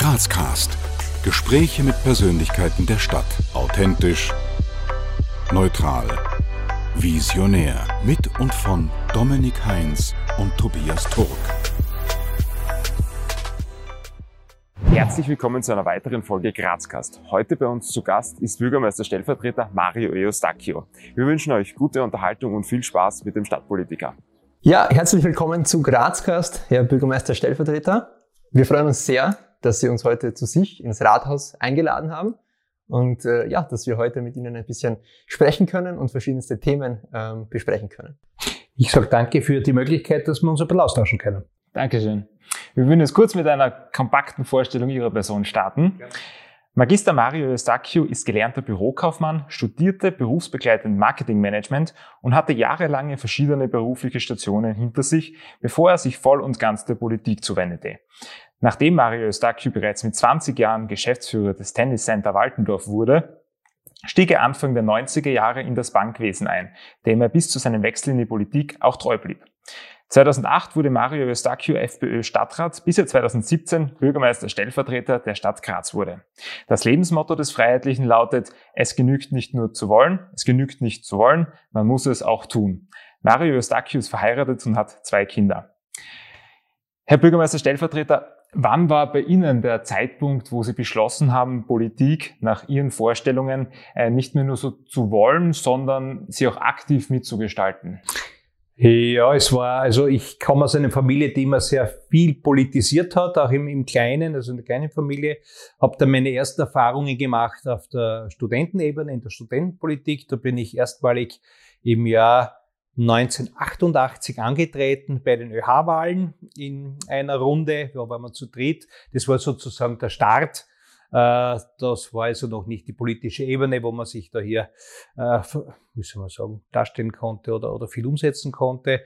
Grazcast. Gespräche mit Persönlichkeiten der Stadt. Authentisch, neutral, visionär. Mit und von Dominik Heinz und Tobias Turk. Herzlich willkommen zu einer weiteren Folge Grazcast. Heute bei uns zu Gast ist Bürgermeister Stellvertreter Mario Eustachio. Wir wünschen euch gute Unterhaltung und viel Spaß mit dem Stadtpolitiker. Ja, herzlich willkommen zu Grazcast, Herr Bürgermeister Stellvertreter. Wir freuen uns sehr, dass Sie uns heute zu sich ins Rathaus eingeladen haben und äh, ja, dass wir heute mit Ihnen ein bisschen sprechen können und verschiedenste Themen ähm, besprechen können. Ich sage danke für die Möglichkeit, dass wir uns ein bisschen austauschen können. Dankeschön. Wir würden jetzt kurz mit einer kompakten Vorstellung Ihrer Person starten. Ja. Magister Mario Eustachio ist gelernter Bürokaufmann, studierte berufsbegleitend Marketingmanagement und hatte jahrelange verschiedene berufliche Stationen hinter sich, bevor er sich voll und ganz der Politik zuwendete. Nachdem Mario Eustachio bereits mit 20 Jahren Geschäftsführer des Tennis Center Waltendorf wurde, stieg er Anfang der 90er Jahre in das Bankwesen ein, dem er bis zu seinem Wechsel in die Politik auch treu blieb. 2008 wurde Mario Eustachio FPÖ Stadtrat, bis er 2017 Bürgermeister Stellvertreter der Stadt Graz wurde. Das Lebensmotto des Freiheitlichen lautet, es genügt nicht nur zu wollen, es genügt nicht zu wollen, man muss es auch tun. Mario Eustachio ist verheiratet und hat zwei Kinder. Herr Bürgermeister Stellvertreter, Wann war bei Ihnen der Zeitpunkt, wo Sie beschlossen haben, Politik nach Ihren Vorstellungen äh, nicht mehr nur so zu wollen, sondern sie auch aktiv mitzugestalten? Ja, es war, also ich komme aus einer Familie, die immer sehr viel politisiert hat, auch im, im Kleinen, also in der kleinen Familie. Habe dann meine ersten Erfahrungen gemacht auf der Studentenebene, in der Studentenpolitik. Da bin ich erstmalig im Jahr 1988 angetreten bei den ÖH-Wahlen in einer Runde, da waren wir zu dritt. Das war sozusagen der Start. Äh, das war also noch nicht die politische Ebene, wo man sich da hier, äh, wie soll man sagen, darstellen konnte oder, oder viel umsetzen konnte.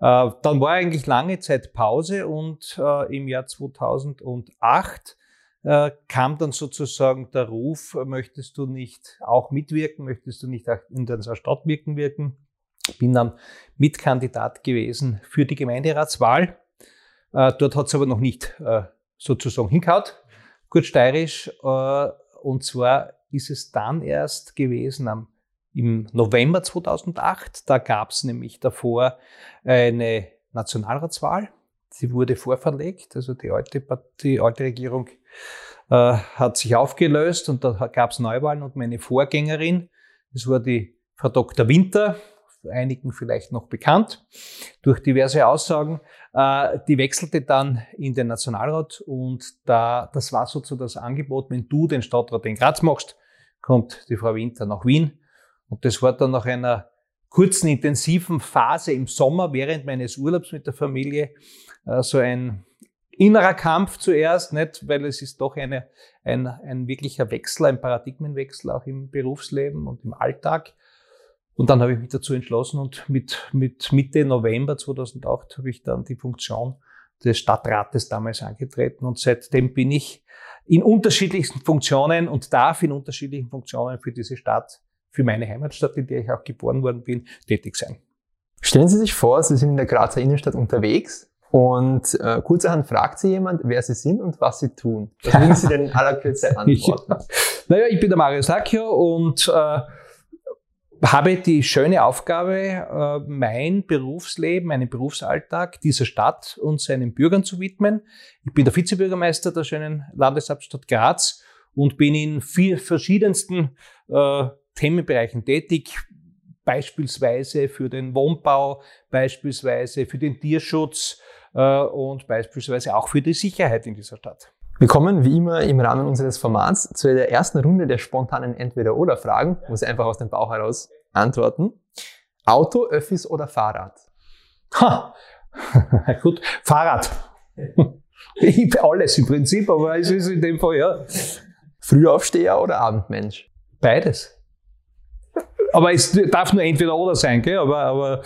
Äh, dann war eigentlich lange Zeit Pause und im Jahr 2008 kam dann sozusagen der Ruf, möchtest du nicht auch mitwirken, möchtest du nicht in der Stadt wirken wirken? Bin dann Mitkandidat gewesen für die Gemeinderatswahl. Äh, dort hat es aber noch nicht äh, sozusagen hinkaut, kurz steirisch. Äh, und zwar ist es dann erst gewesen am, im November 2008. Da gab es nämlich davor eine Nationalratswahl. Sie wurde vorverlegt, also die alte, die alte Regierung äh, hat sich aufgelöst und da gab es Neuwahlen und meine Vorgängerin, das war die Frau Dr. Winter, einigen vielleicht noch bekannt, durch diverse Aussagen. Äh, die wechselte dann in den Nationalrat und da, das war sozusagen das Angebot, wenn du den Stadtrat in Graz machst, kommt die Frau Winter nach Wien. Und das war dann nach einer kurzen, intensiven Phase im Sommer während meines Urlaubs mit der Familie äh, so ein innerer Kampf zuerst, nicht, weil es ist doch eine, ein, ein wirklicher Wechsel, ein Paradigmenwechsel auch im Berufsleben und im Alltag. Und dann habe ich mich dazu entschlossen und mit, mit Mitte November 2008 habe ich dann die Funktion des Stadtrates damals angetreten und seitdem bin ich in unterschiedlichsten Funktionen und darf in unterschiedlichen Funktionen für diese Stadt, für meine Heimatstadt, in der ich auch geboren worden bin, tätig sein. Stellen Sie sich vor, Sie sind in der Grazer Innenstadt unterwegs und äh, kurzerhand fragt Sie jemand, wer Sie sind und was Sie tun. Was würden Sie denn in aller Kürze antworten? naja, ich bin der Mario Sacchio und äh, habe die schöne Aufgabe, äh, mein Berufsleben, meinen Berufsalltag dieser Stadt und seinen Bürgern zu widmen. Ich bin der Vizebürgermeister der schönen Landeshauptstadt Graz und bin in vier verschiedensten äh, Themenbereichen tätig, beispielsweise für den Wohnbau, beispielsweise für den Tierschutz äh, und beispielsweise auch für die Sicherheit in dieser Stadt. Wir kommen wie immer im Rahmen unseres Formats zu der ersten Runde der spontanen Entweder-Oder-Fragen, wo Sie einfach aus dem Bauch heraus antworten. Auto, Öffis oder Fahrrad? Ha! Gut, Fahrrad. Ich alles im Prinzip, aber es ist in dem Fall ja. Frühaufsteher oder Abendmensch? Beides. Aber es darf nur entweder oder sein, gell? Aber, aber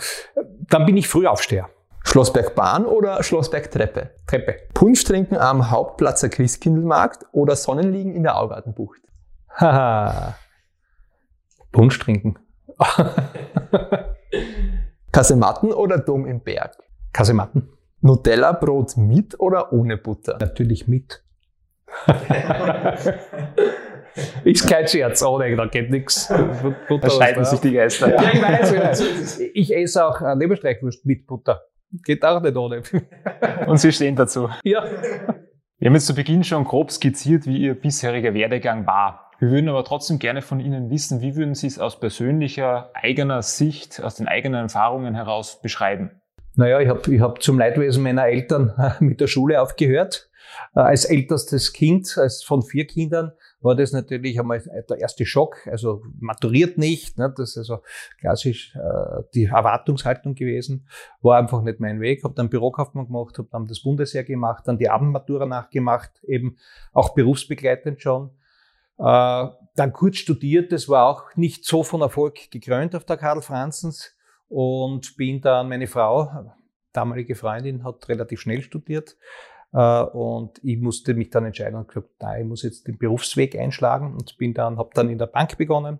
dann bin ich Frühaufsteher. Schlossbergbahn oder Schlossbergtreppe? Treppe. Punsch trinken am Hauptplatzer Christkindlmarkt oder Sonnenliegen in der Augartenbucht? Haha. Punsch trinken. Kasematten oder Dom im Berg? Kasematten. Nutella-Brot mit oder ohne Butter? Natürlich mit. Ist kein Scherz, ohne, da geht nichts. Da scheiden sich die Geister. Ja, ich weiß, ich weiß. Ich esse auch äh, Leberstreichwurst mit Butter. Geht auch nicht ohne. Und Sie stehen dazu. Ja. Wir haben jetzt zu Beginn schon grob skizziert, wie Ihr bisheriger Werdegang war. Wir würden aber trotzdem gerne von Ihnen wissen, wie würden Sie es aus persönlicher, eigener Sicht, aus den eigenen Erfahrungen heraus beschreiben? Naja, ich habe ich hab zum Leidwesen meiner Eltern mit der Schule aufgehört. Äh, als ältestes Kind, als von vier Kindern, war das natürlich einmal der erste Schock. Also maturiert nicht, ne? das ist also klassisch äh, die Erwartungshaltung gewesen. War einfach nicht mein Weg. Habe dann Bürokaufmann gemacht, habe dann das Bundesheer gemacht, dann die Abendmatura nachgemacht, eben auch berufsbegleitend schon. Äh, dann kurz studiert, das war auch nicht so von Erfolg gekrönt auf der Karl Franzens und bin dann, meine Frau, damalige Freundin, hat relativ schnell studiert und ich musste mich dann entscheiden und gesagt, nein, ich muss jetzt den Berufsweg einschlagen und bin dann, habe dann in der Bank begonnen,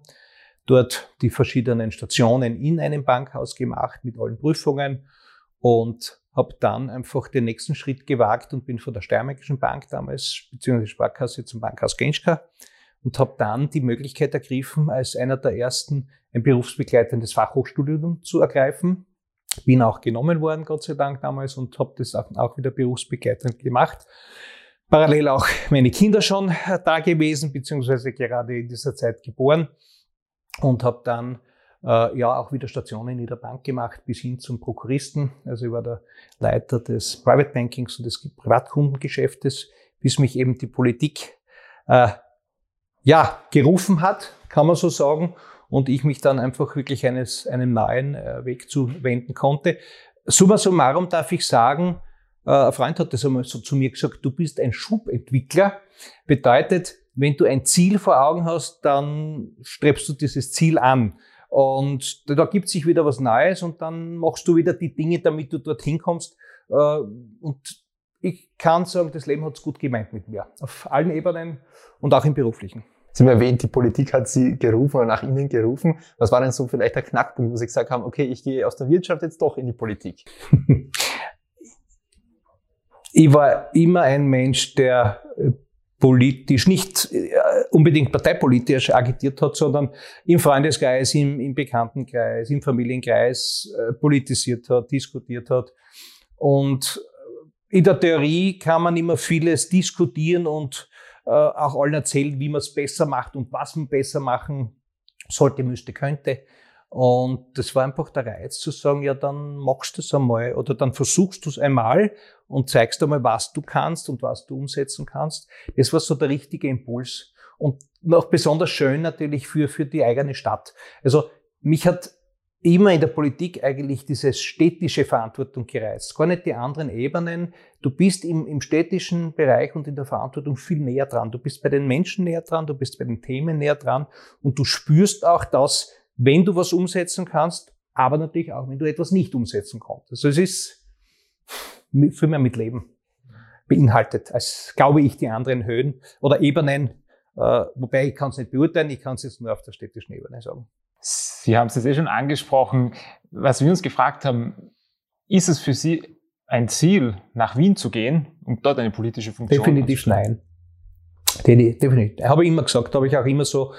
dort die verschiedenen Stationen in einem Bankhaus gemacht mit allen Prüfungen und habe dann einfach den nächsten Schritt gewagt und bin von der Steiermärkischen Bank damals, beziehungsweise Sparkasse zum Bankhaus Genschka und habe dann die Möglichkeit ergriffen, als einer der ersten ein berufsbegleitendes Fachhochstudium zu ergreifen. Bin auch genommen worden, Gott sei Dank damals, und habe das auch wieder berufsbegleitend gemacht. Parallel auch meine Kinder schon da gewesen, beziehungsweise gerade in dieser Zeit geboren und habe dann äh, ja auch wieder Stationen in der Bank gemacht bis hin zum Prokuristen. Also ich war der Leiter des Private Bankings und des Privatkundengeschäftes, bis mich eben die Politik äh, ja, gerufen hat, kann man so sagen, und ich mich dann einfach wirklich eines, einem neuen äh, Weg zuwenden konnte. Summa summarum darf ich sagen, äh, ein Freund hat das einmal so zu mir gesagt, du bist ein Schubentwickler. Bedeutet, wenn du ein Ziel vor Augen hast, dann strebst du dieses Ziel an. Und da gibt sich wieder was Neues und dann machst du wieder die Dinge, damit du dorthin kommst. Äh, und ich kann sagen, das Leben hat es gut gemeint mit mir. Auf allen Ebenen und auch im beruflichen. Sie haben erwähnt, die Politik hat Sie gerufen oder nach Ihnen gerufen. Was war denn so vielleicht der Knackpunkt, wo Sie gesagt haben, okay, ich gehe aus der Wirtschaft jetzt doch in die Politik? ich war immer ein Mensch, der äh, politisch, nicht äh, unbedingt parteipolitisch agitiert hat, sondern im Freundeskreis, im, im Bekanntenkreis, im Familienkreis äh, politisiert hat, diskutiert hat. Und in der Theorie kann man immer vieles diskutieren und auch allen erzählen, wie man es besser macht und was man besser machen sollte, müsste, könnte. Und das war einfach der Reiz zu sagen, ja, dann machst du es einmal oder dann versuchst du es einmal und zeigst einmal, was du kannst und was du umsetzen kannst. Das war so der richtige Impuls. Und noch besonders schön natürlich für, für die eigene Stadt. Also mich hat immer in der Politik eigentlich diese städtische Verantwortung gereizt, gar nicht die anderen Ebenen. Du bist im, im städtischen Bereich und in der Verantwortung viel näher dran. Du bist bei den Menschen näher dran, du bist bei den Themen näher dran und du spürst auch das, wenn du was umsetzen kannst, aber natürlich auch, wenn du etwas nicht umsetzen kannst. Also es ist viel mehr mit Leben beinhaltet, als glaube ich die anderen Höhen oder Ebenen, äh, wobei ich kann es nicht beurteilen, ich kann es jetzt nur auf der städtischen Ebene sagen. Sie haben es jetzt eh schon angesprochen. Was wir uns gefragt haben, ist es für Sie ein Ziel, nach Wien zu gehen und dort eine politische Funktion Definitiv nein. Definitiv. Habe ich immer gesagt, habe ich auch immer so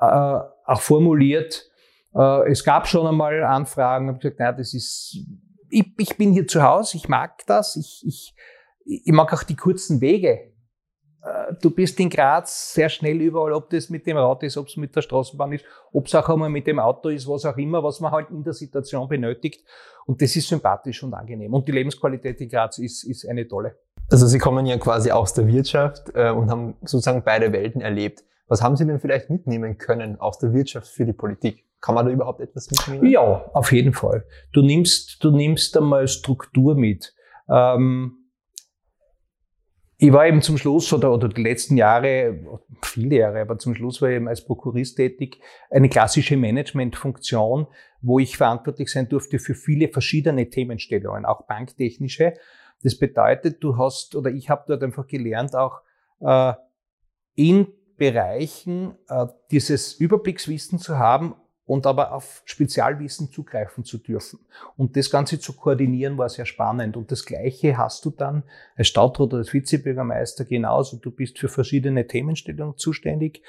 äh, auch formuliert. Äh, es gab schon einmal Anfragen, habe gesagt, naja, das ist, ich, ich bin hier zu Hause, ich mag das, ich, ich, ich mag auch die kurzen Wege. Äh, du bist in Graz sehr schnell überall, ob das mit dem Rad ist, ob es mit der Straßenbahn ist, ob es auch einmal mit dem Auto ist, was auch immer, was man halt in der Situation benötigt. Und das ist sympathisch und angenehm. Und die Lebensqualität in Graz ist, ist eine tolle. Also Sie kommen ja quasi aus der Wirtschaft äh, und haben sozusagen beide Welten erlebt. Was haben Sie denn vielleicht mitnehmen können aus der Wirtschaft für die Politik? Kann man da überhaupt etwas mitnehmen? Ja, auf jeden Fall. Du nimmst, du nimmst einmal Struktur mit. Ähm, ich war eben zum Schluss oder, oder die letzten Jahre, viele Jahre, aber zum Schluss war ich eben als Prokurist tätig, eine klassische Managementfunktion, wo ich verantwortlich sein durfte für viele verschiedene Themenstellungen, auch banktechnische. Das bedeutet, du hast oder ich habe dort einfach gelernt, auch äh, in Bereichen äh, dieses Überblickswissen zu haben, und aber auf Spezialwissen zugreifen zu dürfen. Und das Ganze zu koordinieren war sehr spannend. Und das Gleiche hast du dann als Stadtrat oder als Vizebürgermeister genauso. Du bist für verschiedene Themenstellungen zuständig,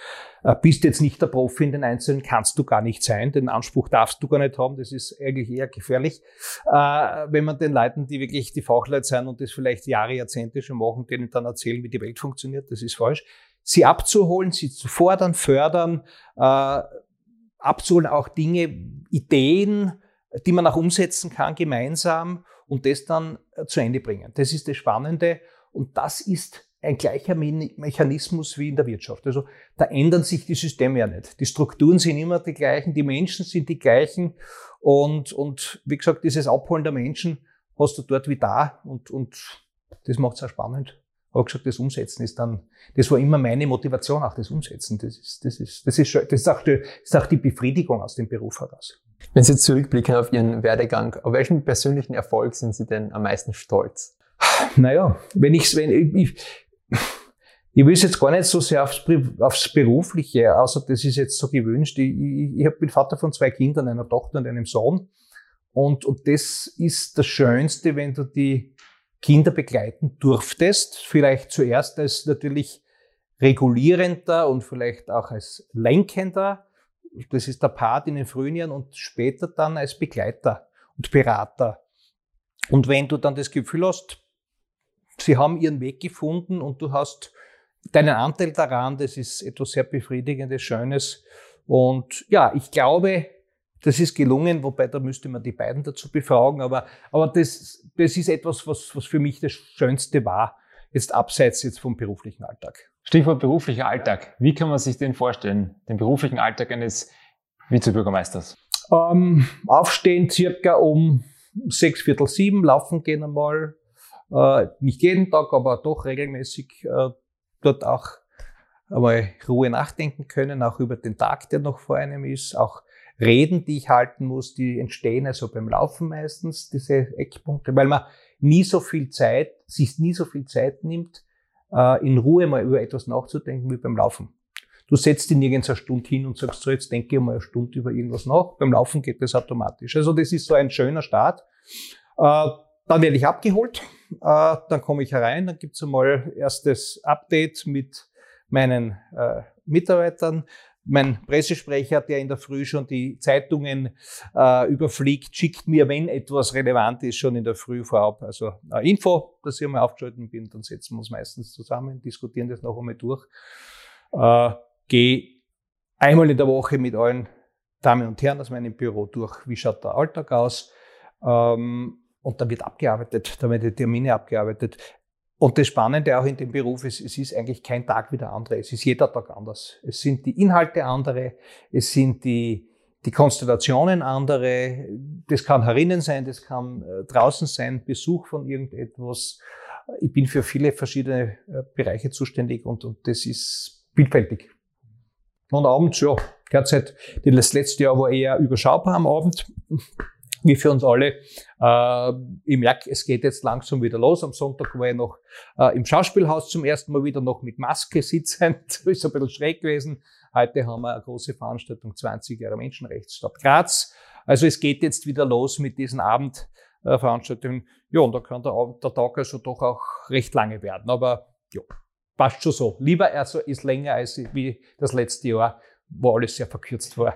äh, bist jetzt nicht der Profi in den Einzelnen, kannst du gar nicht sein. Den Anspruch darfst du gar nicht haben. Das ist eigentlich eher gefährlich, äh, wenn man den Leuten, die wirklich die Fachleute sind und das vielleicht Jahre, Jahrzehnte schon machen, denen dann erzählen, wie die Welt funktioniert. Das ist falsch sie abzuholen, sie zu fordern, fördern, äh, abzuholen, auch Dinge, Ideen, die man auch umsetzen kann gemeinsam und das dann äh, zu Ende bringen. Das ist das Spannende und das ist ein gleicher Mechanismus wie in der Wirtschaft. Also da ändern sich die Systeme ja nicht. Die Strukturen sind immer die gleichen, die Menschen sind die gleichen und, und wie gesagt, dieses Abholen der Menschen hast du dort wie da und, und das macht es auch spannend habe gesagt, das Umsetzen ist dann, das war immer meine Motivation, auch das Umsetzen. Das ist, das ist, das ist, das ist, auch, die, das ist auch die Befriedigung aus dem Beruf heraus. Wenn Sie jetzt zurückblicken auf Ihren Werdegang, auf welchen persönlichen Erfolg sind Sie denn am meisten stolz? Naja, wenn ich, wenn ich, ich, ich will es jetzt gar nicht so sehr aufs, aufs Berufliche, außer das ist jetzt so gewünscht. Ich, ich, ich bin Vater von zwei Kindern, einer Tochter und einem Sohn. Und, und das ist das Schönste, wenn du die Kinder begleiten durftest, vielleicht zuerst als natürlich regulierender und vielleicht auch als lenkender, das ist der Part in den frühen Jahren und später dann als Begleiter und Berater. Und wenn du dann das Gefühl hast, sie haben ihren Weg gefunden und du hast deinen Anteil daran, das ist etwas sehr Befriedigendes, Schönes. Und ja, ich glaube, das ist gelungen, wobei da müsste man die beiden dazu befragen, aber, aber das, das ist etwas, was, was für mich das Schönste war, jetzt abseits jetzt vom beruflichen Alltag. Stichwort beruflicher Alltag. Wie kann man sich den vorstellen, den beruflichen Alltag eines Vizebürgermeisters? Ähm, aufstehen circa um sechs, viertel sieben, laufen gehen einmal, äh, nicht jeden Tag, aber doch regelmäßig äh, dort auch einmal Ruhe nachdenken können, auch über den Tag, der noch vor einem ist, auch Reden, die ich halten muss, die entstehen also beim Laufen meistens, diese Eckpunkte, weil man nie so viel Zeit, sich nie so viel Zeit nimmt, äh, in Ruhe mal über etwas nachzudenken wie beim Laufen. Du setzt dich nirgends eine Stunde hin und sagst so, jetzt denke ich mal eine Stunde über irgendwas nach. Beim Laufen geht das automatisch. Also das ist so ein schöner Start. Äh, dann werde ich abgeholt, äh, dann komme ich herein, dann gibt's einmal erstes Update mit meinen Mitarbeitern, mein Pressesprecher, der in der Früh schon die Zeitungen äh, überfliegt, schickt mir, wenn etwas relevant ist, schon in der Früh vorab. Also äh, Info, dass ich einmal aufgeschalten bin, dann setzen wir uns meistens zusammen, diskutieren das noch einmal durch. Äh, Gehe einmal in der Woche mit allen Damen und Herren aus meinem Büro durch, wie schaut der Alltag aus. Ähm, und dann wird abgearbeitet, da werden die Termine abgearbeitet. Und das Spannende auch in dem Beruf ist, es ist eigentlich kein Tag wie der andere. Es ist jeder Tag anders. Es sind die Inhalte andere, es sind die, die Konstellationen andere. Das kann herinnen sein, das kann äh, draußen sein, Besuch von irgendetwas. Ich bin für viele verschiedene äh, Bereiche zuständig und, und das ist vielfältig. Und abends, ja, derzeit, das letzte Jahr war eher überschaubar am Abend wie für uns alle. Äh, ich merke, es geht jetzt langsam wieder los. Am Sonntag war ich noch äh, im Schauspielhaus zum ersten Mal wieder noch mit Maske sitzend. ist ein bisschen schräg gewesen. Heute haben wir eine große Veranstaltung, 20 Jahre Menschenrechtsstadt Graz. Also es geht jetzt wieder los mit diesen Abendveranstaltungen. Ja, und da kann der, der Tag also doch auch recht lange werden. Aber ja, passt schon so. Lieber also ist länger als wie das letzte Jahr, wo alles sehr verkürzt war.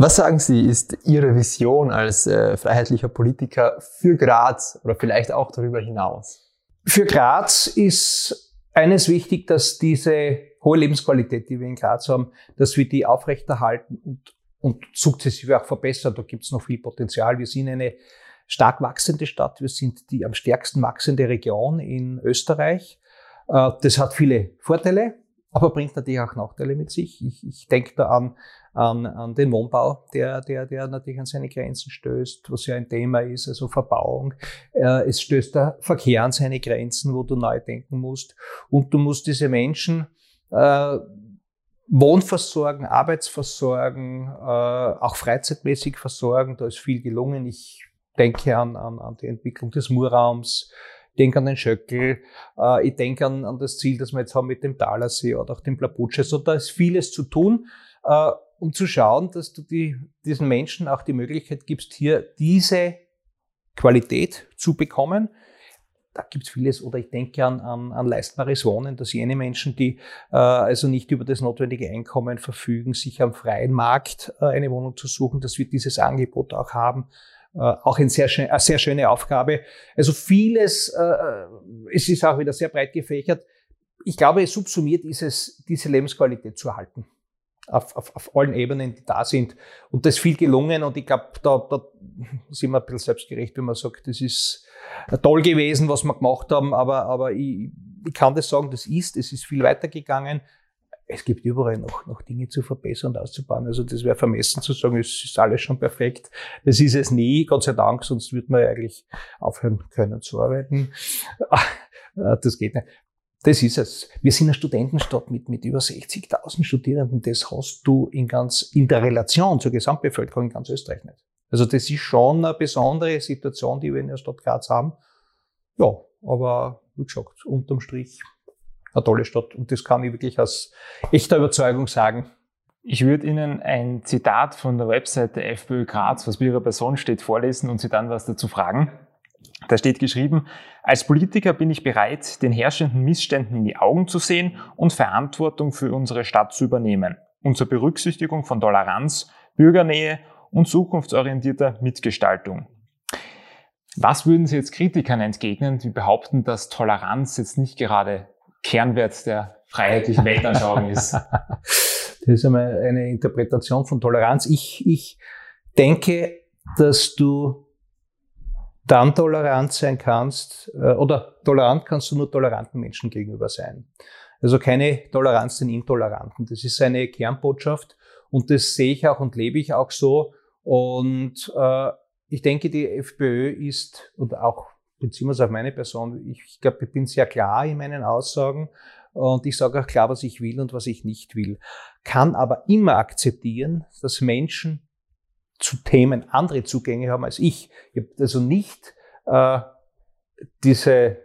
Was sagen Sie, ist Ihre Vision als äh, freiheitlicher Politiker für Graz oder vielleicht auch darüber hinaus? Für Graz ist eines wichtig, dass diese hohe Lebensqualität, die wir in Graz haben, dass wir die aufrechterhalten und, und sukzessive auch verbessern. Da gibt es noch viel Potenzial. Wir sind eine stark wachsende Stadt. Wir sind die am stärksten wachsende Region in Österreich. Äh, das hat viele Vorteile aber bringt natürlich auch Nachteile mit sich. Ich, ich denke da an, an, an den Wohnbau, der, der, der natürlich an seine Grenzen stößt, was ja ein Thema ist, also Verbauung. Äh, es stößt der Verkehr an seine Grenzen, wo du neu denken musst. Und du musst diese Menschen äh, Wohnversorgen, Arbeitsversorgen, äh, auch freizeitmäßig versorgen. Da ist viel gelungen. Ich denke an, an, an die Entwicklung des Murraums, denke an den Schöckel, äh, ich denke an, an das Ziel, das wir jetzt haben mit dem Talersee oder auch dem Plaputsch. Also da ist vieles zu tun. Äh, um zu schauen, dass du die, diesen Menschen auch die Möglichkeit gibst, hier diese Qualität zu bekommen. Da gibt es vieles, oder ich denke an, an, an leistbares Wohnen, dass jene Menschen, die äh, also nicht über das notwendige Einkommen verfügen, sich am freien Markt äh, eine Wohnung zu suchen, dass wir dieses Angebot auch haben. Äh, auch ein sehr, eine sehr schöne Aufgabe. Also vieles, äh, es ist auch wieder sehr breit gefächert. Ich glaube, subsumiert ist es, diese Lebensqualität zu erhalten auf, auf, auf allen Ebenen, die da sind. Und das ist viel gelungen und ich glaube, da, da sind wir ein bisschen selbstgerecht, wenn man sagt, das ist toll gewesen, was wir gemacht haben, aber, aber ich, ich kann das sagen, das ist, es ist viel weitergegangen. Es gibt überall noch, noch Dinge zu verbessern und auszubauen. Also das wäre vermessen zu sagen, es ist alles schon perfekt. Das ist es nie, Gott sei Dank, sonst würde man eigentlich aufhören können zu arbeiten. Das geht nicht. Das ist es. Wir sind eine Studentenstadt mit, mit über 60.000 Studierenden. Das hast du in ganz, in der Relation zur Gesamtbevölkerung in ganz Österreich nicht. Also das ist schon eine besondere Situation, die wir in der Stadt Graz haben. Ja, aber wie gesagt, unterm Strich eine tolle Stadt. Und das kann ich wirklich aus echter Überzeugung sagen. Ich würde Ihnen ein Zitat von der Webseite FPÖ Graz, was bei Ihrer Person steht, vorlesen und Sie dann was dazu fragen. Da steht geschrieben, als Politiker bin ich bereit, den herrschenden Missständen in die Augen zu sehen und Verantwortung für unsere Stadt zu übernehmen. Unter Berücksichtigung von Toleranz, Bürgernähe und zukunftsorientierter Mitgestaltung. Was würden Sie jetzt Kritikern entgegnen, die behaupten, dass Toleranz jetzt nicht gerade Kernwert der freiheitlichen Weltanschauung ist? Das ist einmal eine Interpretation von Toleranz. Ich, ich denke, dass du dann tolerant sein kannst, äh, oder tolerant kannst du nur toleranten Menschen gegenüber sein. Also keine Toleranz den Intoleranten. Das ist eine Kernbotschaft und das sehe ich auch und lebe ich auch so. Und äh, ich denke, die FPÖ ist, und auch beziehen wir es auf meine Person, ich, ich glaube, ich bin sehr klar in meinen Aussagen und ich sage auch klar, was ich will und was ich nicht will. Kann aber immer akzeptieren, dass Menschen zu Themen andere Zugänge haben als ich. Ich habe also nicht äh, diese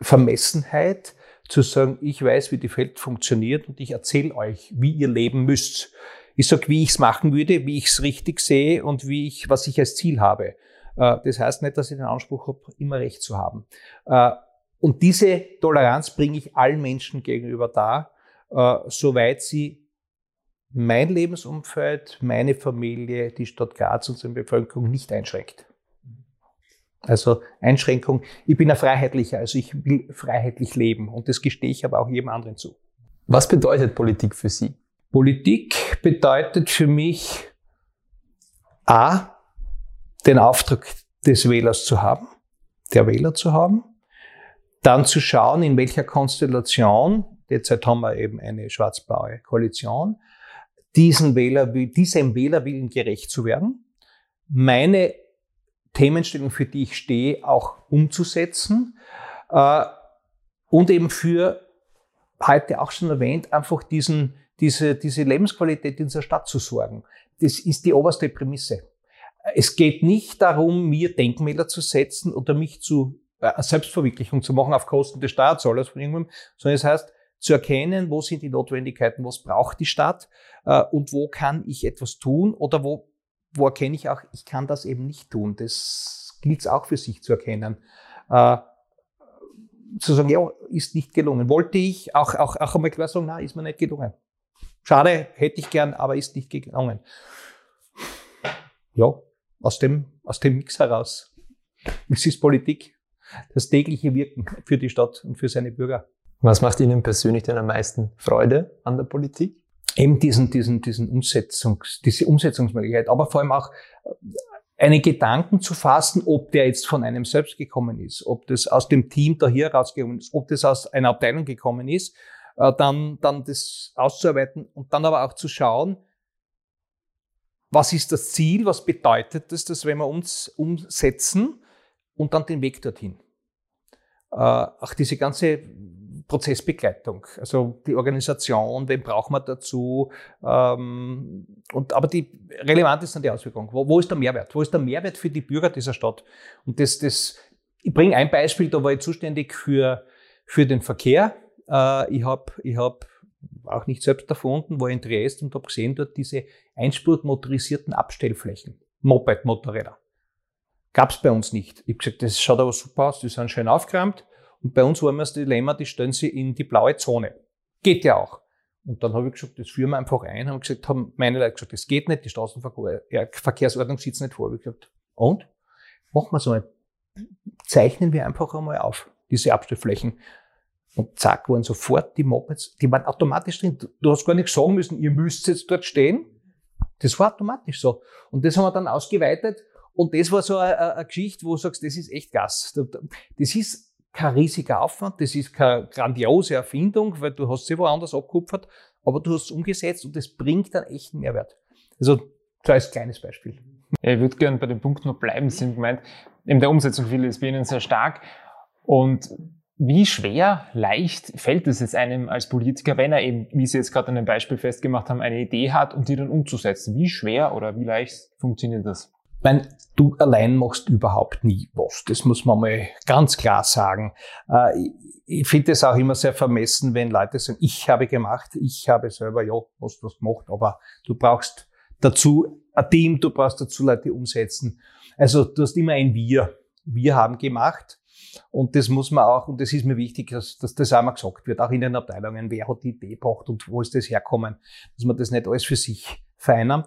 Vermessenheit zu sagen, ich weiß, wie die Welt funktioniert und ich erzähle euch, wie ihr leben müsst. Ich sage, wie ich es machen würde, wie ich es richtig sehe und wie ich, was ich als Ziel habe. Äh, das heißt nicht, dass ich den Anspruch habe, immer recht zu haben. Äh, und diese Toleranz bringe ich allen Menschen gegenüber dar, äh, soweit sie mein Lebensumfeld, meine Familie, die Stadt Graz, unsere Bevölkerung nicht einschränkt. Also Einschränkung, ich bin ein Freiheitlicher, also ich will freiheitlich leben und das gestehe ich aber auch jedem anderen zu. Was bedeutet Politik für Sie? Politik bedeutet für mich A, den Auftrag des Wählers zu haben, der Wähler zu haben, dann zu schauen, in welcher Konstellation, derzeit haben wir eben eine schwarz-blaue Koalition, diesen Wähler, diesem Wählerwillen gerecht zu werden, meine Themenstellung, für die ich stehe, auch umzusetzen äh, und eben für, heute auch schon erwähnt, einfach diesen, diese, diese Lebensqualität in dieser Stadt zu sorgen. Das ist die oberste Prämisse. Es geht nicht darum, mir Denkmäler zu setzen oder mich zu äh, Selbstverwirklichung zu machen auf Kosten des Steuerzahlers von irgendwann, sondern es heißt, zu erkennen, wo sind die Notwendigkeiten, was braucht die Stadt äh, und wo kann ich etwas tun oder wo, wo erkenne ich auch, ich kann das eben nicht tun. Das gilt es auch für sich zu erkennen. Äh, zu sagen, ja, ist nicht gelungen. Wollte ich auch, auch, auch einmal klar sagen, na, ist mir nicht gelungen. Schade, hätte ich gern, aber ist nicht gelungen. Ja, aus dem, aus dem Mix heraus. Es ist Politik, das tägliche Wirken für die Stadt und für seine Bürger. Was macht Ihnen persönlich denn am meisten Freude an der Politik? Eben diesen, diesen, diesen Umsetzungs, diese Umsetzungsmöglichkeit, aber vor allem auch äh, einen Gedanken zu fassen, ob der jetzt von einem selbst gekommen ist, ob das aus dem Team da hier rausgekommen ist, ob das aus einer Abteilung gekommen ist, äh, dann, dann das auszuarbeiten und dann aber auch zu schauen, was ist das Ziel, was bedeutet das, dass wenn wir uns umsetzen und dann den Weg dorthin. Äh, auch diese ganze Prozessbegleitung, also die Organisation, wen braucht man dazu? Ähm, und, aber die relevant ist dann die Auswirkung. Wo, wo, ist der Mehrwert? Wo ist der Mehrwert für die Bürger dieser Stadt? Und das, das, ich bringe ein Beispiel, da war ich zuständig für, für den Verkehr. Äh, ich habe ich hab auch nicht selbst erfunden, war in Triest und habe gesehen dort diese einspurig motorisierten Abstellflächen, Moped-Motorräder. Gab's bei uns nicht. Ich habe gesagt, das schaut aber super aus, die sind schön aufgeräumt. Und bei uns war immer das Dilemma, die stellen sie in die blaue Zone. Geht ja auch. Und dann habe ich gesagt, das führen wir einfach ein. Haben gesagt, haben meine Leute gesagt, das geht nicht, die Straßenverkehrsordnung sieht es nicht vor. Ich gesagt, und? Machen wir so mal. Zeichnen wir einfach einmal auf, diese Abstellflächen. Und zack, waren sofort die Mopeds, die waren automatisch drin. Du hast gar nicht sagen müssen, ihr müsst jetzt dort stehen. Das war automatisch so. Und das haben wir dann ausgeweitet. Und das war so eine, eine Geschichte, wo du sagst, das ist echt Gas. Das ist kein riesiger Aufwand, das ist keine grandiose Erfindung, weil du hast sie woanders abkupfert, aber du hast es umgesetzt und das bringt einen echten Mehrwert. Also, so als kleines Beispiel. Ich würde gerne bei dem Punkt noch bleiben. Sie haben gemeint, in der Umsetzung viel ist bei Ihnen sehr stark. Und wie schwer, leicht fällt es jetzt einem als Politiker, wenn er eben, wie Sie jetzt gerade an dem Beispiel festgemacht haben, eine Idee hat und die dann umzusetzen? Wie schwer oder wie leicht funktioniert das? Meine, du allein machst überhaupt nie was. Das muss man mal ganz klar sagen. Äh, ich finde es auch immer sehr vermessen, wenn Leute sagen, ich habe gemacht, ich habe selber, ja, hast was gemacht, aber du brauchst dazu ein Team, du brauchst dazu Leute, die umsetzen. Also du hast immer ein Wir. Wir haben gemacht. Und das muss man auch, und das ist mir wichtig, dass, dass das einmal gesagt wird, auch in den Abteilungen, wer hat die Idee gebracht und wo ist das herkommen, dass man das nicht alles für sich vereinnahmt.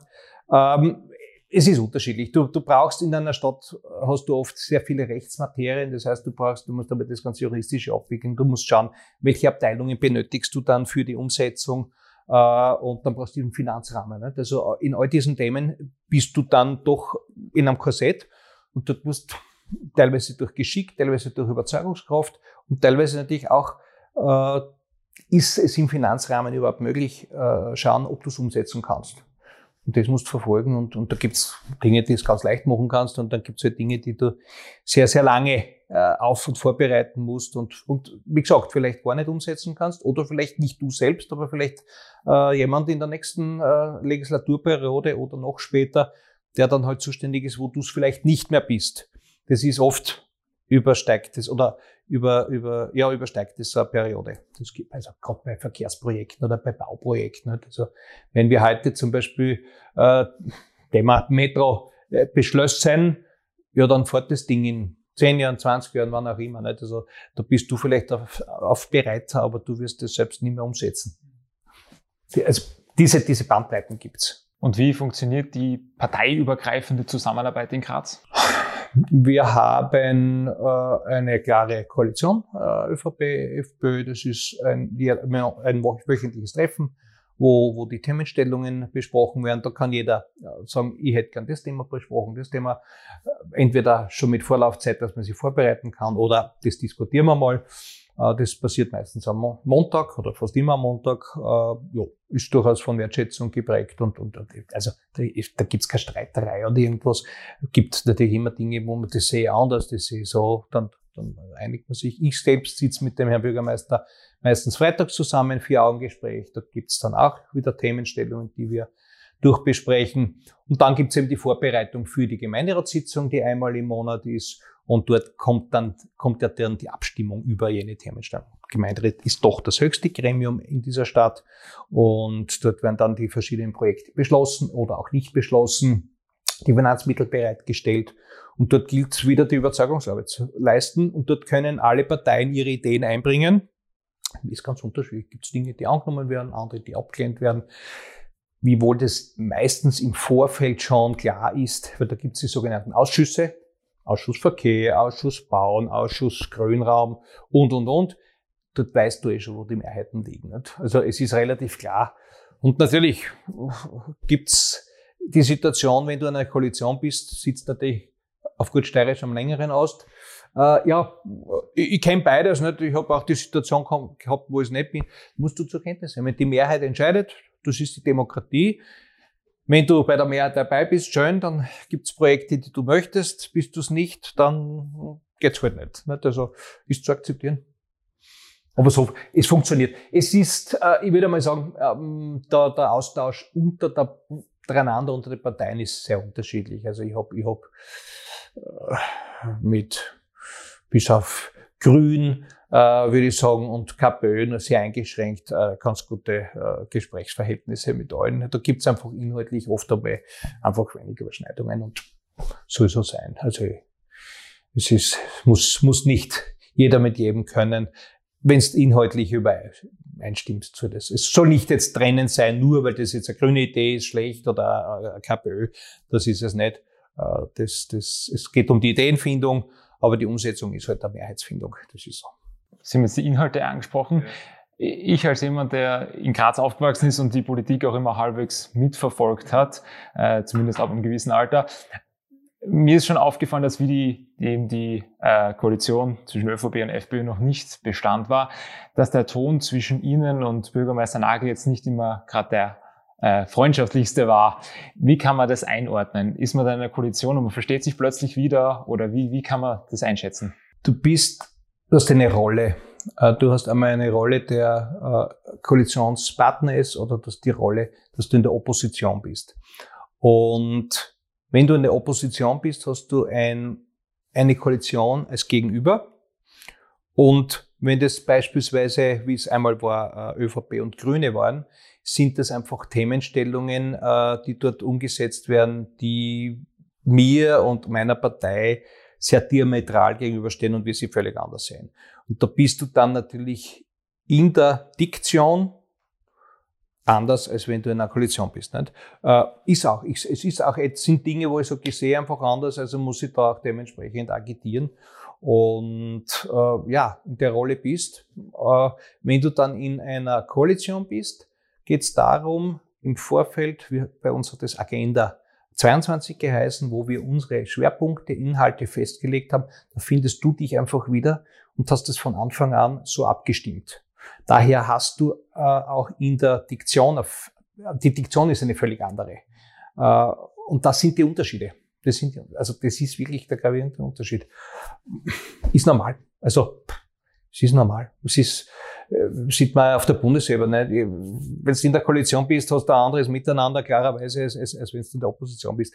Ähm, es ist unterschiedlich. Du, du brauchst in einer Stadt, hast du oft sehr viele Rechtsmaterien. Das heißt, du brauchst, du musst aber das ganze juristische abwickeln. Du musst schauen, welche Abteilungen benötigst du dann für die Umsetzung. Äh, und dann brauchst du einen Finanzrahmen. Nicht? Also in all diesen Themen bist du dann doch in einem Korsett und dort musst teilweise durch Geschick, teilweise durch Überzeugungskraft und teilweise natürlich auch, äh, ist es im Finanzrahmen überhaupt möglich, äh, schauen, ob du es umsetzen kannst. Und das musst du verfolgen und, und da gibt's Dinge, die du ganz leicht machen kannst und dann gibt's halt Dinge, die du sehr, sehr lange äh, auf- und vorbereiten musst und, und wie gesagt, vielleicht gar nicht umsetzen kannst oder vielleicht nicht du selbst, aber vielleicht äh, jemand in der nächsten äh, Legislaturperiode oder noch später, der dann halt zuständig ist, wo du es vielleicht nicht mehr bist. Das ist oft übersteigt es oder über, über, ja, übersteigt es so eine Periode. Das gibt also gerade bei Verkehrsprojekten oder bei Bauprojekten. Nicht? Also wenn wir heute zum Beispiel äh, Thema Metro äh, beschlossen, ja, dann fährt das Ding in 10 Jahren, 20 Jahren, wann auch immer. Nicht? Also da bist du vielleicht auf, auf Bereiter, aber du wirst das selbst nicht mehr umsetzen. Also diese, diese Bandbreiten gibt's. Und wie funktioniert die parteiübergreifende Zusammenarbeit in Graz? Wir haben äh, eine klare Koalition, äh, ÖVP, FPÖ. Das ist ein, ein wöchentliches Treffen, wo, wo die Themenstellungen besprochen werden. Da kann jeder äh, sagen, ich hätte gern das Thema besprochen, das Thema. Äh, entweder schon mit Vorlaufzeit, dass man sich vorbereiten kann, oder das diskutieren wir mal. Äh, das passiert meistens am Montag oder fast immer am Montag. Äh, ja, ist durchaus von Wertschätzung geprägt und, und also da, da gibt's keine Streiterei oder irgendwas. Gibt natürlich immer Dinge, wo man das sehe anders, das sehe so, dann, dann einigt man sich. Ich selbst sitze mit dem Herrn Bürgermeister meistens freitags zusammen, vier Augengespräch. Da gibt's dann auch wieder Themenstellungen, die wir durchbesprechen. Und dann gibt's eben die Vorbereitung für die Gemeinderatssitzung, die einmal im Monat ist. Und dort kommt dann, kommt ja dann die Abstimmung über jene Themenstellung. Gemeinderat ist doch das höchste Gremium in dieser Stadt. Und dort werden dann die verschiedenen Projekte beschlossen oder auch nicht beschlossen, die Finanzmittel bereitgestellt. Und dort gilt es wieder die Überzeugungsarbeit zu leisten. Und dort können alle Parteien ihre Ideen einbringen. Ist ganz unterschiedlich. Gibt es Dinge, die angenommen werden, andere, die abgelehnt werden wiewohl das meistens im Vorfeld schon klar ist, weil da gibt es die sogenannten Ausschüsse, Ausschuss Verkehr, Ausschuss Bauen, Ausschuss Grünraum und, und, und. Dort weißt du eh schon, wo die Mehrheiten liegen. Nicht? Also es ist relativ klar. Und natürlich gibt's die Situation, wenn du in einer Koalition bist, sitzt natürlich auf gut steirisch am längeren Ast. Äh, ja, ich, ich kenne beides. Nicht? Ich habe auch die Situation gehabt, wo ich nicht bin. Musst du zur Kenntnis nehmen. Die Mehrheit entscheidet, das ist die Demokratie. Wenn du bei der Mehrheit dabei bist, schön, dann gibt's Projekte, die du möchtest. Bist du es nicht, dann geht's halt nicht. nicht. Also ist zu akzeptieren. Aber so, es funktioniert. Es ist, äh, ich würde mal sagen, ähm, der, der Austausch unter der, untereinander unter den Parteien ist sehr unterschiedlich. Also ich habe ich hab, äh, mit bis auf Grün, würde ich sagen, und KPÖ nur sehr eingeschränkt, äh, ganz gute äh, Gesprächsverhältnisse mit allen. Da gibt's einfach inhaltlich oft dabei einfach wenig Überschneidungen und soll so sein. Also es ist, muss, muss nicht jeder mit jedem können, wenn es inhaltlich übereinstimmst zu das. Es soll nicht jetzt trennen sein, nur weil das jetzt eine grüne Idee ist, schlecht oder eine KPÖ. Das ist es nicht. Äh, das, das, es geht um die Ideenfindung, aber die Umsetzung ist halt eine Mehrheitsfindung. Das ist so. Sie haben jetzt die Inhalte angesprochen. Ich als jemand, der in Graz aufgewachsen ist und die Politik auch immer halbwegs mitverfolgt hat, äh, zumindest ab einem gewissen Alter, mir ist schon aufgefallen, dass wie die, eben die äh, Koalition zwischen ÖVP und FPÖ noch nicht Bestand war, dass der Ton zwischen Ihnen und Bürgermeister Nagel jetzt nicht immer gerade der äh, freundschaftlichste war. Wie kann man das einordnen? Ist man da in einer Koalition und man versteht sich plötzlich wieder oder wie, wie kann man das einschätzen? Du bist, du hast eine Rolle. Äh, du hast einmal eine Rolle, der äh, Koalitionspartner ist oder du die Rolle, dass du in der Opposition bist. Und wenn du in der Opposition bist, hast du ein, eine Koalition als Gegenüber. Und wenn das beispielsweise, wie es einmal war, äh, ÖVP und Grüne waren, sind das einfach Themenstellungen, die dort umgesetzt werden, die mir und meiner Partei sehr diametral gegenüberstehen und wir sie völlig anders sehen. Und da bist du dann natürlich in der Diktion anders, als wenn du in einer Koalition bist. Nicht? Äh, ist auch, ich, es ist auch, es sind Dinge, wo ich sage, ich sehe einfach anders, also muss ich da auch dementsprechend agitieren. Und äh, ja, in der Rolle bist. Äh, wenn du dann in einer Koalition bist, geht es darum, im Vorfeld, wir, bei uns hat das Agenda 22 geheißen, wo wir unsere Schwerpunkte, Inhalte festgelegt haben, da findest du dich einfach wieder und hast das von Anfang an so abgestimmt. Daher hast du äh, auch in der Diktion, auf, die Diktion ist eine völlig andere. Äh, und das sind die Unterschiede. Das sind, also das ist wirklich der gravierende Unterschied. Ist normal. Also es ist normal. Es ist, sieht man auf der Bundesebene. Wenn du in der Koalition bist, hast du ein anderes Miteinander, klarerweise, als, als, als wenn du in der Opposition bist.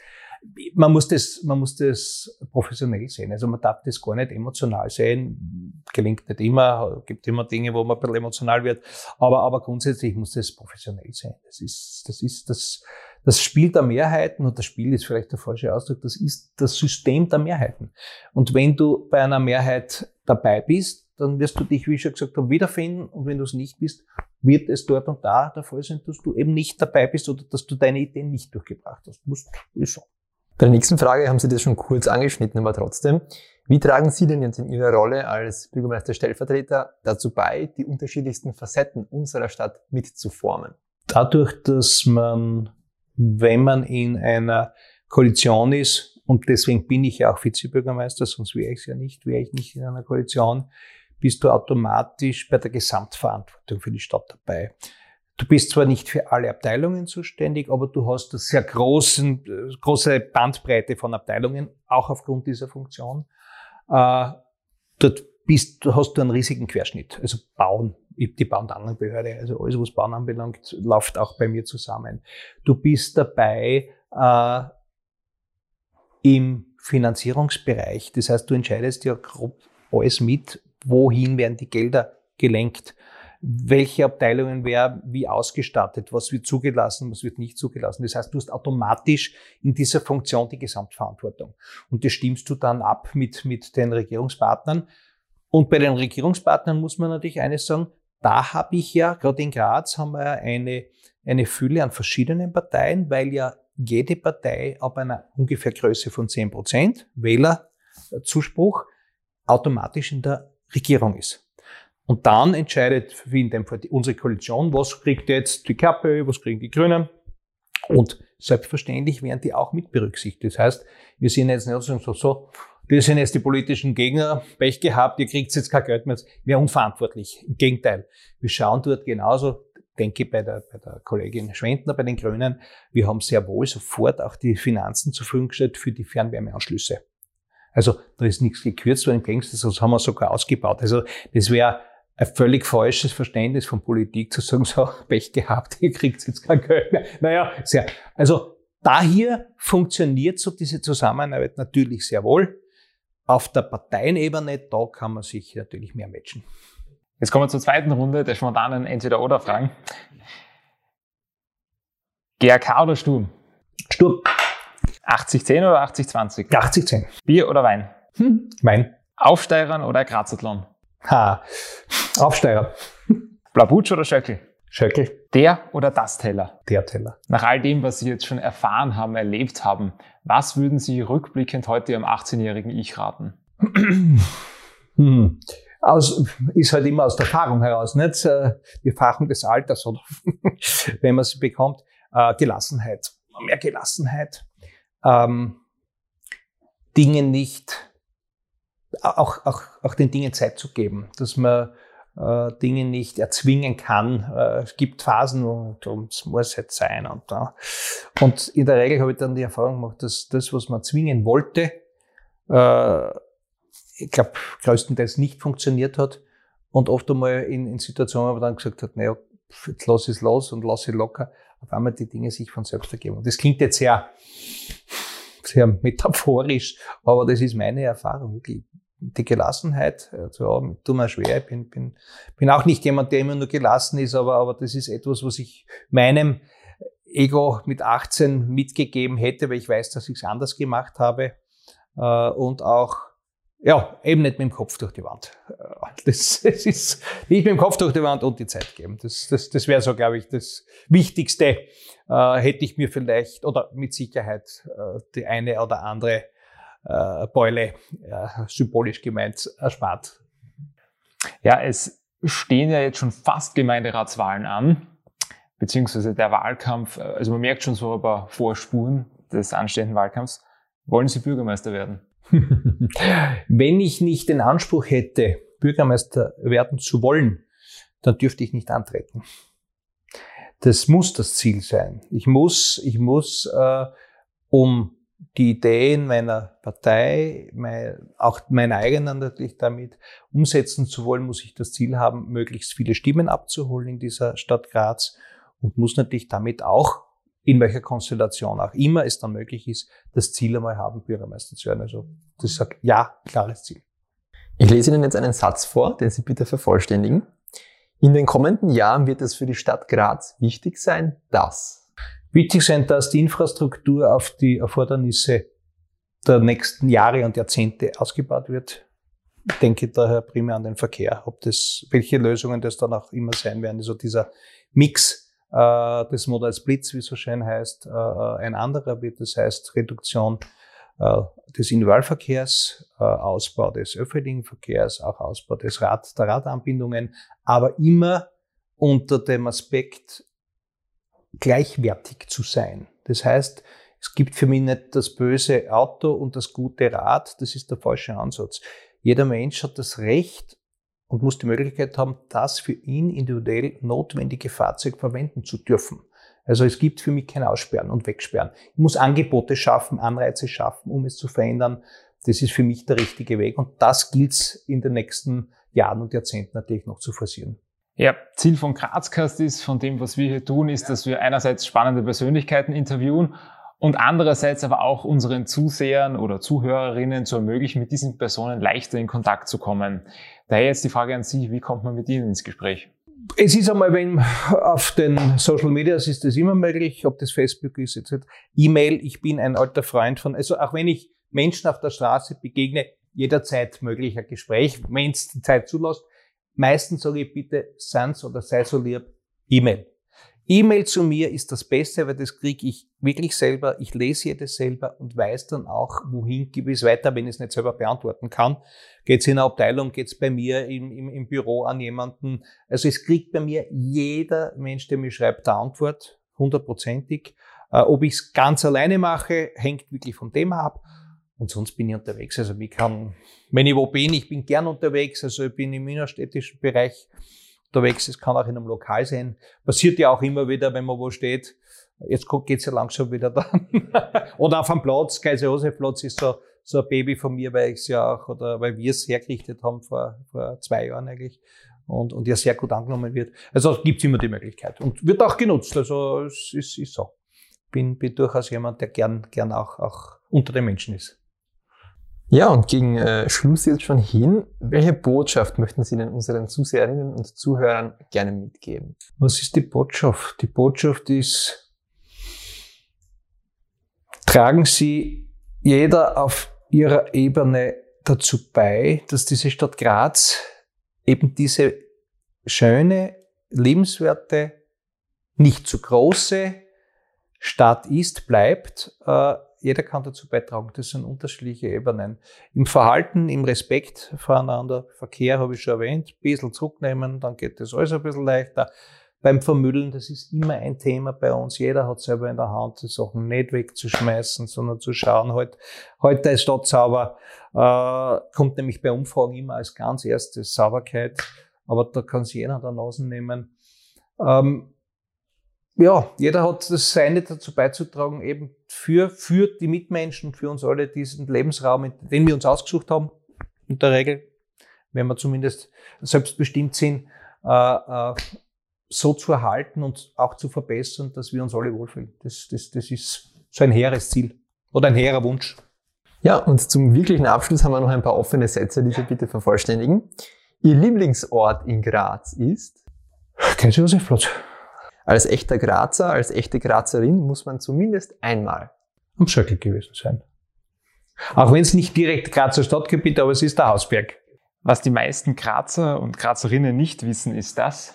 Man muss das, man muss das professionell sehen. Also man darf das gar nicht emotional sehen. Gelingt nicht immer, gibt immer Dinge, wo man ein bisschen emotional wird. Aber, aber grundsätzlich muss das professionell sein. Das ist, das ist das, das Spiel der Mehrheiten, und das Spiel ist vielleicht der falsche Ausdruck, das ist das System der Mehrheiten. Und wenn du bei einer Mehrheit dabei bist, dann wirst du dich, wie ich schon gesagt habe, wiederfinden. Und wenn du es nicht bist, wird es dort und da der Fall sein, dass du eben nicht dabei bist oder dass du deine Ideen nicht durchgebracht hast. Muss, ist so. Bei der nächsten Frage haben Sie das schon kurz angeschnitten, aber trotzdem. Wie tragen Sie denn jetzt in Ihrer Rolle als Bürgermeister-Stellvertreter dazu bei, die unterschiedlichsten Facetten unserer Stadt mitzuformen? Dadurch, dass man, wenn man in einer Koalition ist, und deswegen bin ich ja auch Vizebürgermeister, sonst wäre ich es ja nicht, wäre ich nicht in einer Koalition, bist du automatisch bei der Gesamtverantwortung für die Stadt dabei. Du bist zwar nicht für alle Abteilungen zuständig, aber du hast eine sehr großen, große Bandbreite von Abteilungen, auch aufgrund dieser Funktion. Äh, dort bist, hast du einen riesigen Querschnitt. Also Bauen, die Bau- und Anlagenbehörde, also alles, was Bauen anbelangt, läuft auch bei mir zusammen. Du bist dabei äh, im Finanzierungsbereich. Das heißt, du entscheidest ja grob alles mit, wohin werden die Gelder gelenkt, welche Abteilungen werden wie ausgestattet, was wird zugelassen, was wird nicht zugelassen. Das heißt, du hast automatisch in dieser Funktion die Gesamtverantwortung. Und das stimmst du dann ab mit, mit den Regierungspartnern. Und bei den Regierungspartnern muss man natürlich eines sagen, da habe ich ja, gerade in Graz haben wir ja eine, eine Fülle an verschiedenen Parteien, weil ja jede Partei ab einer ungefähr Größe von 10 Prozent Wählerzuspruch automatisch in der Regierung ist. Und dann entscheidet, wie in dem Fall unsere Koalition, was kriegt jetzt die KPÖ, was kriegen die Grünen. Und selbstverständlich werden die auch mit berücksichtigt. Das heißt, wir sind jetzt nicht so, so, wir sind jetzt die politischen Gegner, Pech gehabt, ihr kriegt jetzt kein Geld mehr. Wir unverantwortlich. Im Gegenteil. Wir schauen dort genauso, denke bei der, bei der Kollegin Schwendner, bei den Grünen, wir haben sehr wohl sofort auch die Finanzen zur Verfügung gestellt für die Fernwärmeanschlüsse. Also da ist nichts gekürzt worden, im Gegenteil, das haben wir sogar ausgebaut. Also das wäre ein völlig falsches Verständnis von Politik zu sagen, so, Pech gehabt, ihr kriegt jetzt kein Geld mehr. Naja, sehr. Also da hier funktioniert so diese Zusammenarbeit natürlich sehr wohl. auf der Parteienebene, da kann man sich natürlich mehr matchen. Jetzt kommen wir zur zweiten Runde der spontanen Entweder-Oder-Fragen. GRK oder Sturm? Sturm. 80-10 oder 80-20? 80-10. Bier oder Wein? Hm, Wein. Aufsteigern oder Grazathlon? Ha. Aufsteiger. Blabutsch oder Schöckel? Schöckel. Der oder das Teller? Der Teller. Nach all dem, was Sie jetzt schon erfahren haben, erlebt haben, was würden Sie rückblickend heute Ihrem 18-jährigen Ich raten? Hm. Aus, ist halt immer aus der Erfahrung heraus, nicht? Äh, Die Erfahrung des Alters, oder wenn man sie bekommt. Äh, Gelassenheit. Mehr Gelassenheit. Ähm, Dinge nicht, auch, auch, auch den Dingen Zeit zu geben, dass man äh, Dinge nicht erzwingen kann. Äh, es gibt Phasen, wo es muss jetzt sein. Und, äh, und in der Regel habe ich dann die Erfahrung gemacht, dass das, was man zwingen wollte, äh, ich glaube, größtenteils nicht funktioniert hat. Und oft einmal in, in Situationen, wo man dann gesagt hat, naja, jetzt lass es los und lass es locker, auf einmal die Dinge sich von selbst ergeben. Und das klingt jetzt sehr, sehr metaphorisch, aber das ist meine Erfahrung, wirklich. Die Gelassenheit, also, ja, tut mir schwer, ich bin, bin, bin auch nicht jemand, der immer nur gelassen ist, aber, aber das ist etwas, was ich meinem Ego mit 18 mitgegeben hätte, weil ich weiß, dass ich es anders gemacht habe. Äh, und auch ja, eben nicht mit dem Kopf durch die Wand. Das, das ist nicht mit dem Kopf durch die Wand und die Zeit geben. Das, das, das wäre so, glaube ich, das Wichtigste. Äh, hätte ich mir vielleicht oder mit Sicherheit äh, die eine oder andere äh, Beule, äh, symbolisch gemeint, erspart. Ja, es stehen ja jetzt schon fast Gemeinderatswahlen an, beziehungsweise der Wahlkampf. äh, Also man merkt schon so ein paar Vorspuren des anstehenden Wahlkampfs. Wollen Sie Bürgermeister werden? Wenn ich nicht den Anspruch hätte, Bürgermeister werden zu wollen, dann dürfte ich nicht antreten. Das muss das Ziel sein. Ich muss, ich muss, äh, um die Ideen meiner Partei, mein, auch meine eigenen natürlich damit umsetzen zu wollen, muss ich das Ziel haben, möglichst viele Stimmen abzuholen in dieser Stadt Graz und muss natürlich damit auch in welcher Konstellation auch immer es dann möglich ist, das Ziel einmal haben, Bürgermeister zu werden. Also das ist ein ja, klares Ziel. Ich lese Ihnen jetzt einen Satz vor, den Sie bitte vervollständigen. In den kommenden Jahren wird es für die Stadt Graz wichtig sein, dass Wichtig sein, dass die Infrastruktur auf die Erfordernisse der nächsten Jahre und Jahrzehnte ausgebaut wird. Ich denke daher primär an den Verkehr. Ob das, welche Lösungen das dann auch immer sein werden. Also dieser Mix äh, des Modal Splits, wie es so schön heißt, äh, ein anderer wird. Das heißt Reduktion äh, des Individualverkehrs, äh, Ausbau des öffentlichen Verkehrs, auch Ausbau des Rad, der Radanbindungen, aber immer unter dem Aspekt gleichwertig zu sein. Das heißt, es gibt für mich nicht das böse Auto und das gute Rad, das ist der falsche Ansatz. Jeder Mensch hat das Recht und muss die Möglichkeit haben, das für ihn individuell notwendige Fahrzeug verwenden zu dürfen. Also es gibt für mich kein Aussperren und Wegsperren. Ich muss Angebote schaffen, Anreize schaffen, um es zu verändern. Das ist für mich der richtige Weg und das gilt es in den nächsten Jahren und Jahrzehnten natürlich noch zu forcieren. Ja, Ziel von Grazcast ist, von dem, was wir hier tun, ist, dass wir einerseits spannende Persönlichkeiten interviewen und andererseits aber auch unseren Zusehern oder Zuhörerinnen zu ermöglichen, mit diesen Personen leichter in Kontakt zu kommen. Daher jetzt die Frage an Sie, wie kommt man mit Ihnen ins Gespräch? Es ist einmal, wenn auf den Social Medias ist das immer möglich, ob das Facebook ist, etc. E-Mail, ich bin ein alter Freund von, also auch wenn ich Menschen auf der Straße begegne, jederzeit möglicher Gespräch, wenn es die Zeit zulässt. Meistens sage ich bitte, sans oder sei so lieb, E-Mail. E-Mail zu mir ist das Beste, weil das kriege ich wirklich selber. Ich lese jedes selber und weiß dann auch, wohin gebe ich es weiter, wenn ich es nicht selber beantworten kann. Geht es in eine Abteilung, geht es bei mir im, im, im Büro an jemanden. Also es kriegt bei mir jeder Mensch, der mir schreibt, eine Antwort, hundertprozentig. Äh, ob ich es ganz alleine mache, hängt wirklich vom Thema ab. Und sonst bin ich unterwegs. Also ich kann, wenn ich wo bin, ich bin gern unterwegs. Also ich bin im innerstädtischen Bereich unterwegs. Es kann auch in einem Lokal sein. Passiert ja auch immer wieder, wenn man wo steht. Jetzt geht's ja langsam wieder da. oder auf einem Platz, Kaiser-Josef-Platz ist so, so ein Baby von mir, weil ich es ja auch, oder weil wir es hergerichtet haben vor, vor zwei Jahren eigentlich. Und, und ja sehr gut angenommen wird. Also gibt's immer die Möglichkeit. Und wird auch genutzt. Also es ist, ist so. Bin, bin durchaus jemand, der gern, gern auch, auch unter den Menschen ist. Ja, und gegen äh, Schluss jetzt schon hin. Welche Botschaft möchten Sie denn unseren Zuseherinnen und Zuhörern gerne mitgeben? Was ist die Botschaft? Die Botschaft ist, tragen Sie jeder auf Ihrer Ebene dazu bei, dass diese Stadt Graz eben diese schöne, liebenswerte, nicht zu große Stadt ist, bleibt, äh, jeder kann dazu beitragen. Das sind unterschiedliche Ebenen. Im Verhalten, im Respekt voreinander, Verkehr habe ich schon erwähnt, ein bisschen zurücknehmen, dann geht das alles ein bisschen leichter. Beim Vermüllen, das ist immer ein Thema bei uns. Jeder hat selber in der Hand, die Sachen nicht wegzuschmeißen, sondern zu schauen, halt, heute ist dort sauber, äh, kommt nämlich bei Umfragen immer als ganz erstes Sauberkeit, aber da kann sich jeder an der Nase nehmen. Ähm, ja, jeder hat das Seine dazu beizutragen, eben für, für die Mitmenschen, für uns alle diesen Lebensraum, den wir uns ausgesucht haben, in der Regel, wenn wir zumindest selbstbestimmt sind, äh, äh, so zu erhalten und auch zu verbessern, dass wir uns alle wohlfühlen. Das, das, das ist so ein hehres Ziel oder ein hehrer Wunsch. Ja, und zum wirklichen Abschluss haben wir noch ein paar offene Sätze, die Sie bitte vervollständigen. Ihr Lieblingsort in Graz ist? Kaiser-Josef-Platz. Als echter Grazer, als echte Grazerin muss man zumindest einmal am Schöckel gewesen sein. Auch wenn es nicht direkt Grazer Stadtgebiet, aber es ist der Hausberg. Was die meisten Grazer und Grazerinnen nicht wissen, ist das,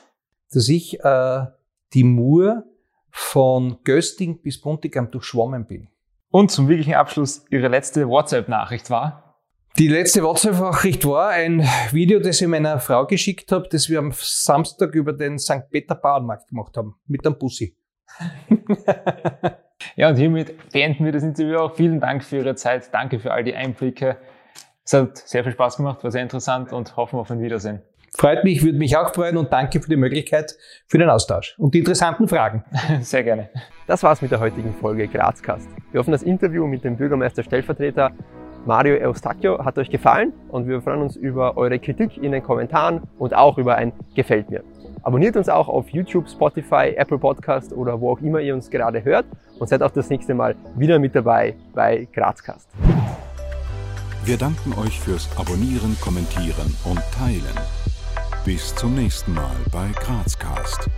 dass ich äh, die Mur von Gösting bis Buntigam durchschwommen bin. Und zum wirklichen Abschluss Ihre letzte WhatsApp-Nachricht war? Die letzte WhatsApp-Nachricht war ein Video, das ich meiner Frau geschickt habe, das wir am Samstag über den St. Peter Bauernmarkt gemacht haben, mit einem Bussi. ja, und hiermit beenden wir das Interview auch. Vielen Dank für Ihre Zeit. Danke für all die Einblicke. Es hat sehr viel Spaß gemacht, war sehr interessant und hoffen auf ein Wiedersehen. Freut mich, würde mich auch freuen und danke für die Möglichkeit für den Austausch und die interessanten Fragen. Sehr gerne. Das war's mit der heutigen Folge Grazcast. Wir hoffen, das Interview mit dem Bürgermeister Stellvertreter Mario Eustachio hat euch gefallen und wir freuen uns über eure Kritik in den Kommentaren und auch über ein Gefällt mir. Abonniert uns auch auf YouTube, Spotify, Apple Podcast oder wo auch immer ihr uns gerade hört und seid auch das nächste Mal wieder mit dabei bei Grazcast. Wir danken euch fürs Abonnieren, Kommentieren und Teilen. Bis zum nächsten Mal bei Grazcast.